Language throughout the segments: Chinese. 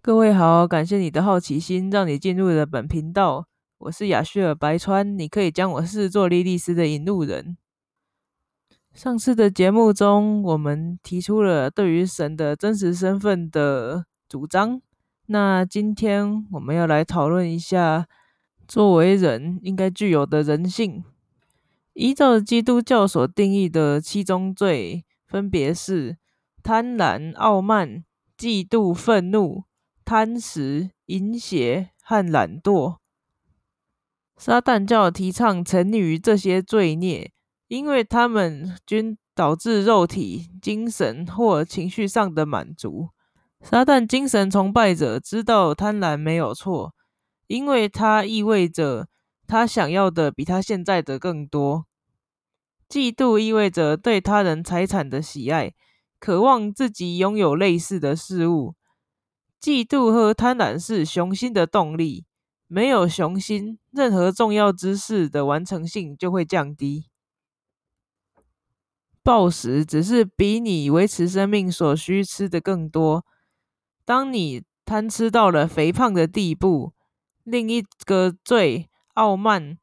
各位好，感谢你的好奇心，让你进入了本频道。我是雅叙尔白川，你可以将我视作莉莉丝的引路人。上次的节目中，我们提出了对于神的真实身份的主张。那今天我们要来讨论一下，作为人应该具有的人性。依照基督教所定义的七宗罪，分别是贪婪、傲慢、嫉妒、愤怒。贪食、淫邪和懒惰，撒旦教提倡沉溺于这些罪孽，因为他们均导致肉体、精神或情绪上的满足。撒旦精神崇拜者知道贪婪没有错，因为它意味着他想要的比他现在的更多。嫉妒意味着对他人财产的喜爱，渴望自己拥有类似的事物。嫉妒和贪婪是雄心的动力，没有雄心，任何重要之事的完成性就会降低。暴食只是比你维持生命所需吃的更多。当你贪吃到了肥胖的地步，另一个罪傲慢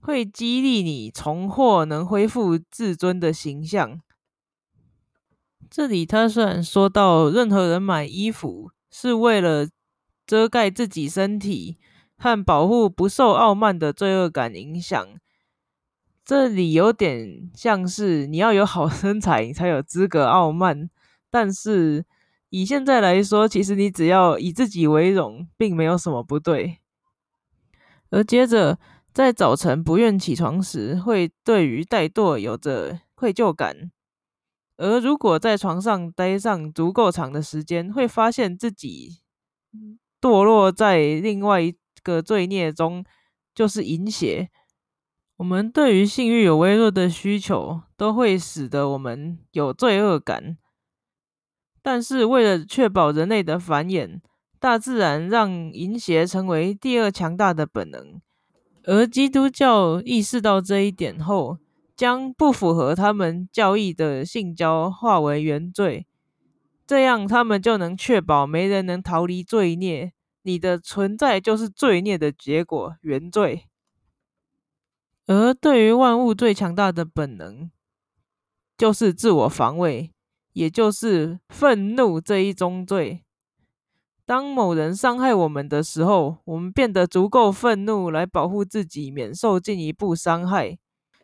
会激励你重获能恢复自尊的形象。这里他虽然说到任何人买衣服。是为了遮盖自己身体和保护不受傲慢的罪恶感影响。这里有点像是你要有好身材，你才有资格傲慢。但是以现在来说，其实你只要以自己为荣，并没有什么不对。而接着在早晨不愿起床时，会对于怠惰有着愧疚感。而如果在床上待上足够长的时间，会发现自己堕落在另外一个罪孽中，就是淫邪。我们对于性欲有微弱的需求，都会使得我们有罪恶感。但是为了确保人类的繁衍，大自然让淫邪成为第二强大的本能。而基督教意识到这一点后，将不符合他们教义的性交化为原罪，这样他们就能确保没人能逃离罪孽。你的存在就是罪孽的结果，原罪。而对于万物最强大的本能，就是自我防卫，也就是愤怒这一宗罪。当某人伤害我们的时候，我们变得足够愤怒来保护自己，免受进一步伤害。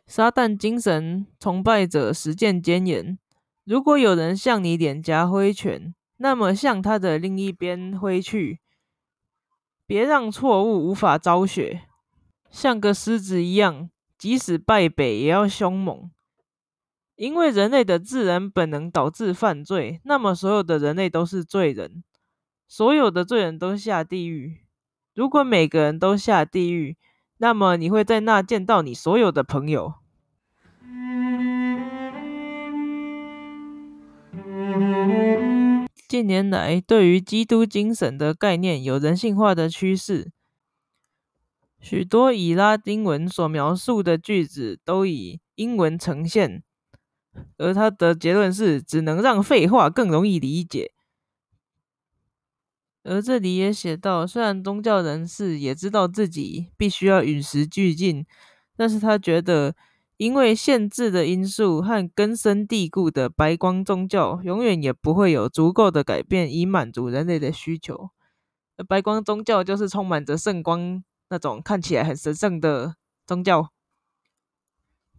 撒旦精神崇拜者实践箴言。如果有人向你脸颊挥拳，那么向他的另一边挥去，别让错误无法昭雪。像个狮子一样，即使败北也要凶猛。因为人类的自然本能导致犯罪，那么所有的人类都是罪人，所有的罪人都下地狱。如果每个人都下地狱，那么你会在那见到你所有的朋友。近年来，对于基督精神的概念有人性化的趋势，许多以拉丁文所描述的句子都以英文呈现，而他的结论是只能让废话更容易理解。而这里也写到，虽然宗教人士也知道自己必须要与时俱进，但是他觉得，因为限制的因素和根深蒂固的白光宗教，永远也不会有足够的改变以满足人类的需求。而白光宗教就是充满着圣光那种看起来很神圣的宗教。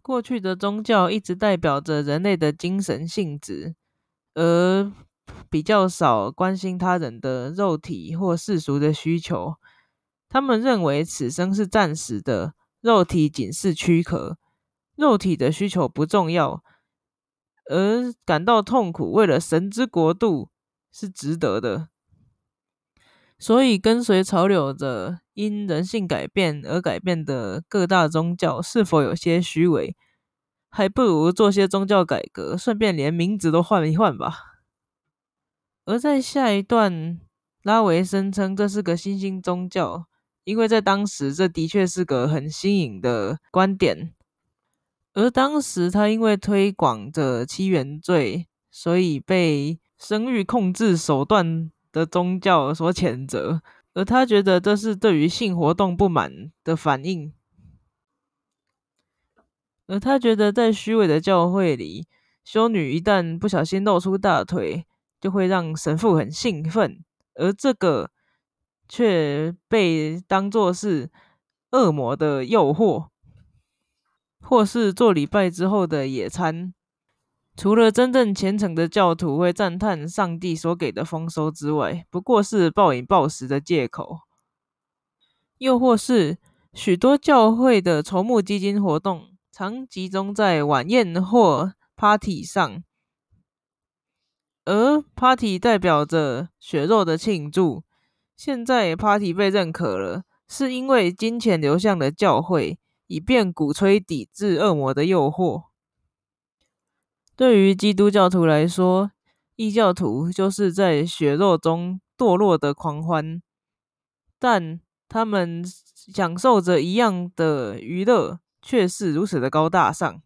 过去的宗教一直代表着人类的精神性质，而。比较少关心他人的肉体或世俗的需求，他们认为此生是暂时的，肉体仅是躯壳，肉体的需求不重要，而感到痛苦为了神之国度是值得的。所以，跟随潮流的因人性改变而改变的各大宗教是否有些虚伪？还不如做些宗教改革，顺便连名字都换一换吧。而在下一段，拉维声称这是个新兴宗教，因为在当时这的确是个很新颖的观点。而当时他因为推广着七原罪，所以被生育控制手段的的宗教所谴责，而他觉得这是对于性活动不满的反应。而他觉得在虚伪的教会里，修女一旦不小心露出大腿，就会让神父很兴奋，而这个却被当作是恶魔的诱惑，或是做礼拜之后的野餐。除了真正虔诚的教徒会赞叹上帝所给的丰收之外，不过是暴饮暴食的借口，又或是许多教会的筹募基金活动常集中在晚宴或 party 上，而 party 代表着血肉的庆祝。现在 party 被认可了，是因为金钱流向了教会，以便鼓吹抵制恶魔的诱惑。对于基督教徒来说，异教徒就是在血肉中堕落的狂欢，但他们享受着一样的娱乐，却是如此的高大上。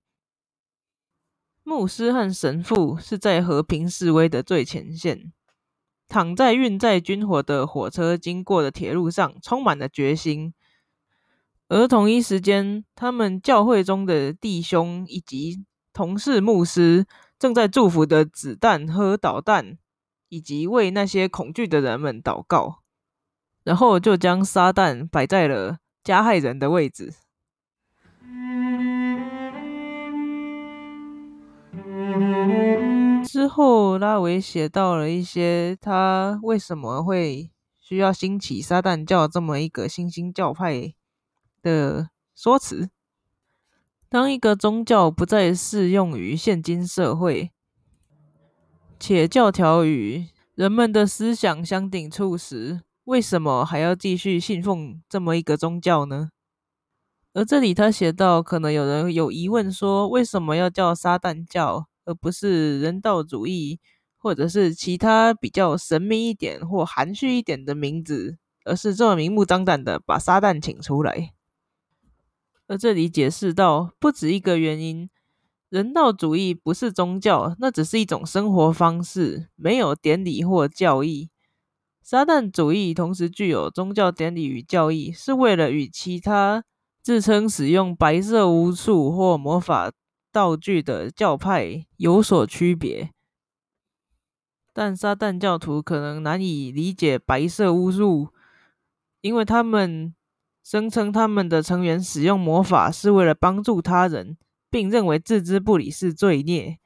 牧师和神父是在和平示威的最前线，躺在运载军火的火车经过的铁路上，充满了决心。而同一时间，他们教会中的弟兄以及同事牧师正在祝福的子弹和导弹，以及为那些恐惧的人们祷告，然后就将撒旦摆在了加害人的位置。之后，拉维写到了一些他为什么会需要兴起撒旦教这么一个新兴教派的说辞。当一个宗教不再适用于现今社会，且教条与人们的思想相抵触时，为什么还要继续信奉这么一个宗教呢？而这里他写到，可能有人有疑问说，为什么要叫撒旦教，而不是人道主义，或者是其他比较神秘一点或含蓄一点的名字，而是这么明目张胆的把撒旦请出来？而这里解释到，不止一个原因。人道主义不是宗教，那只是一种生活方式，没有典礼或教义。撒旦主义同时具有宗教典礼与教义，是为了与其他自称使用白色巫术或魔法道具的教派有所区别。但撒旦教徒可能难以理解白色巫术，因为他们。声称他们的成员使用魔法是为了帮助他人，并认为置之不理是罪孽。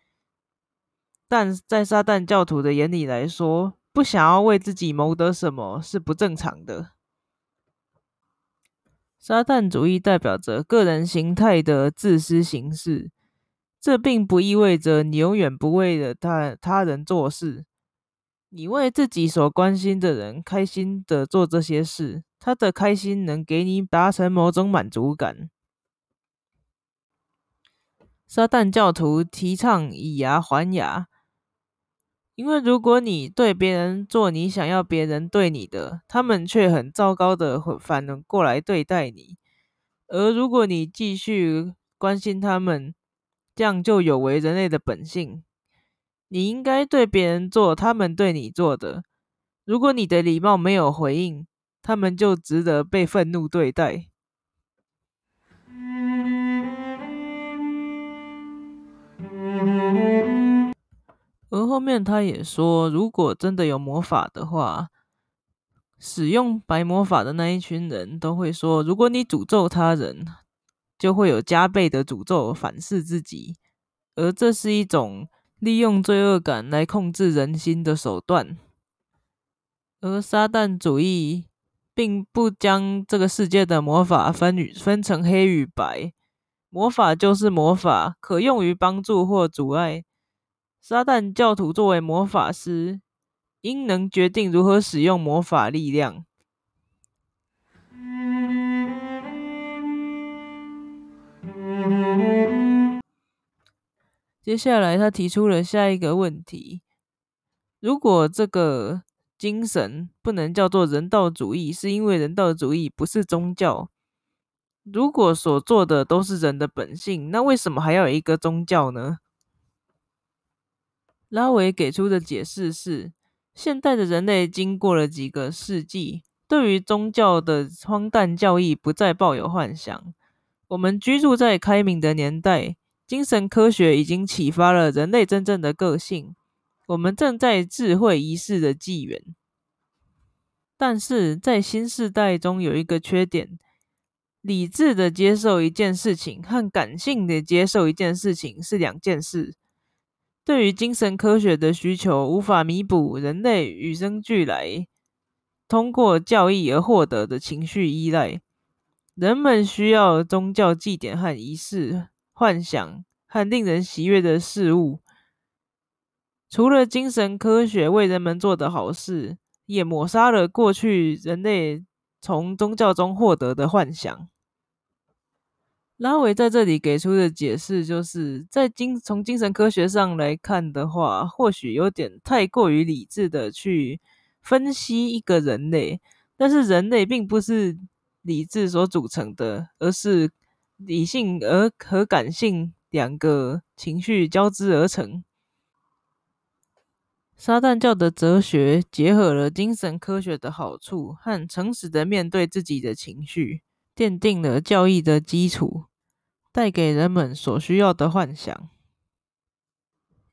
但在撒旦教徒的眼里来说，不想要为自己谋得什么是不正常的。撒旦主义代表着个人形态的自私形式，这并不意味着你永远不为了他他人做事。你为自己所关心的人开心的做这些事。他的开心能给你达成某种满足感。撒旦教徒提倡以牙还牙，因为如果你对别人做你想要别人对你的，他们却很糟糕的反过来对待你；而如果你继续关心他们，这样就有违人类的本性。你应该对别人做他们对你做的。如果你的礼貌没有回应，他们就值得被愤怒对待。而后面他也说，如果真的有魔法的话，使用白魔法的那一群人都会说：如果你诅咒他人，就会有加倍的诅咒反噬自己。而这是一种利用罪恶感来控制人心的手段。而撒旦主义。并不将这个世界的魔法分与分成黑与白，魔法就是魔法，可用于帮助或阻碍。撒旦教徒作为魔法师，应能决定如何使用魔法力量。接下来，他提出了下一个问题：如果这个。精神不能叫做人道主义，是因为人道主义不是宗教。如果所做的都是人的本性，那为什么还要有一个宗教呢？拉维给出的解释是：现代的人类经过了几个世纪，对于宗教的荒诞教义不再抱有幻想。我们居住在开明的年代，精神科学已经启发了人类真正的个性。我们正在智慧仪式的纪元，但是在新时代中有一个缺点：理智的接受一件事情和感性的接受一件事情是两件事。对于精神科学的需求，无法弥补人类与生俱来通过教义而获得的情绪依赖。人们需要宗教祭典和仪式、幻想和令人喜悦的事物。除了精神科学为人们做的好事，也抹杀了过去人类从宗教中获得的幻想。拉维在这里给出的解释，就是在精从精神科学上来看的话，或许有点太过于理智的去分析一个人类，但是人类并不是理智所组成的，而是理性而和感性两个情绪交织而成。撒旦教的哲学结合了精神科学的好处和诚实的面对自己的情绪。奠定了教义的基础，带给人们所需要的幻想。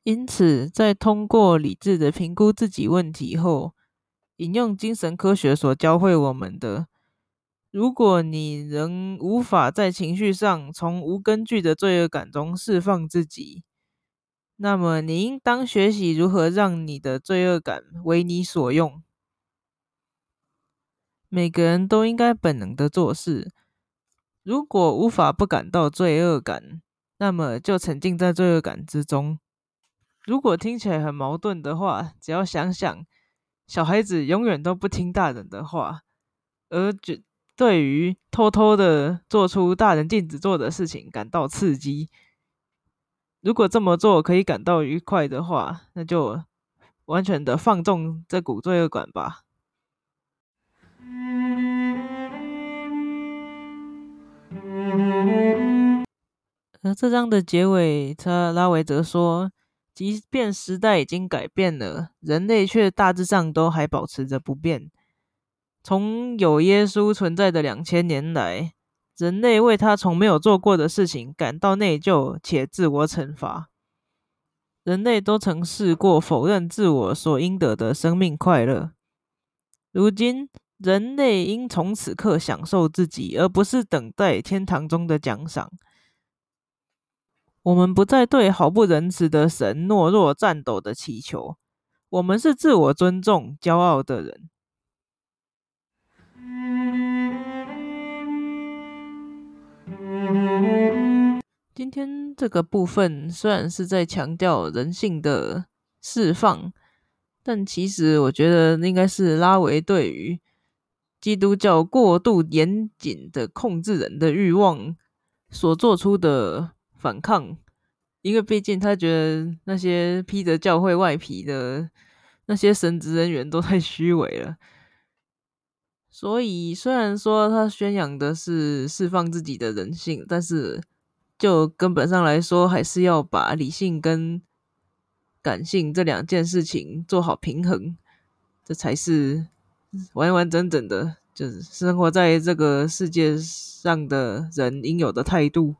因此，在通过理智的评估自己问题后，引用精神科学所教会我们的：如果你仍无法在情绪上从无根据的罪恶感中释放自己，那么你应当学习如何让你的罪恶感为你所用。每个人都应该本能的做事。如果无法不感到罪恶感，那么就沉浸在罪恶感之中。如果听起来很矛盾的话，只要想想，小孩子永远都不听大人的话，而觉对于偷偷的做出大人禁止做的事情感到刺激。如果这么做可以感到愉快的话，那就完全的放纵这股罪恶感吧。而这章的结尾，他拉维则说：“即便时代已经改变了，人类却大致上都还保持着不变。从有耶稣存在的两千年来，人类为他从没有做过的事情感到内疚且自我惩罚。人类都曾试过否认自我所应得的生命快乐。如今。”人类应从此刻享受自己，而不是等待天堂中的奖赏。我们不再对毫不仁慈的神懦弱颤抖的祈求。我们是自我尊重、骄傲的人。今天这个部分虽然是在强调人性的释放，但其实我觉得应该是拉维对于。基督教过度严谨的控制人的欲望所做出的反抗，因为毕竟他觉得那些披着教会外皮的那些神职人员都太虚伪了，所以虽然说他宣扬的是释放自己的人性，但是就根本上来说，还是要把理性跟感性这两件事情做好平衡，这才是。完完整整的，就是生活在这个世界上的人应有的态度。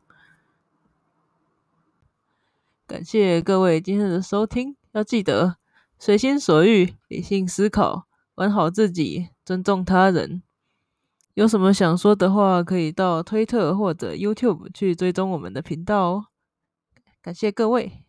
感谢各位今天的收听，要记得随心所欲、理性思考、管好自己、尊重他人。有什么想说的话，可以到推特或者 YouTube 去追踪我们的频道哦。感谢各位。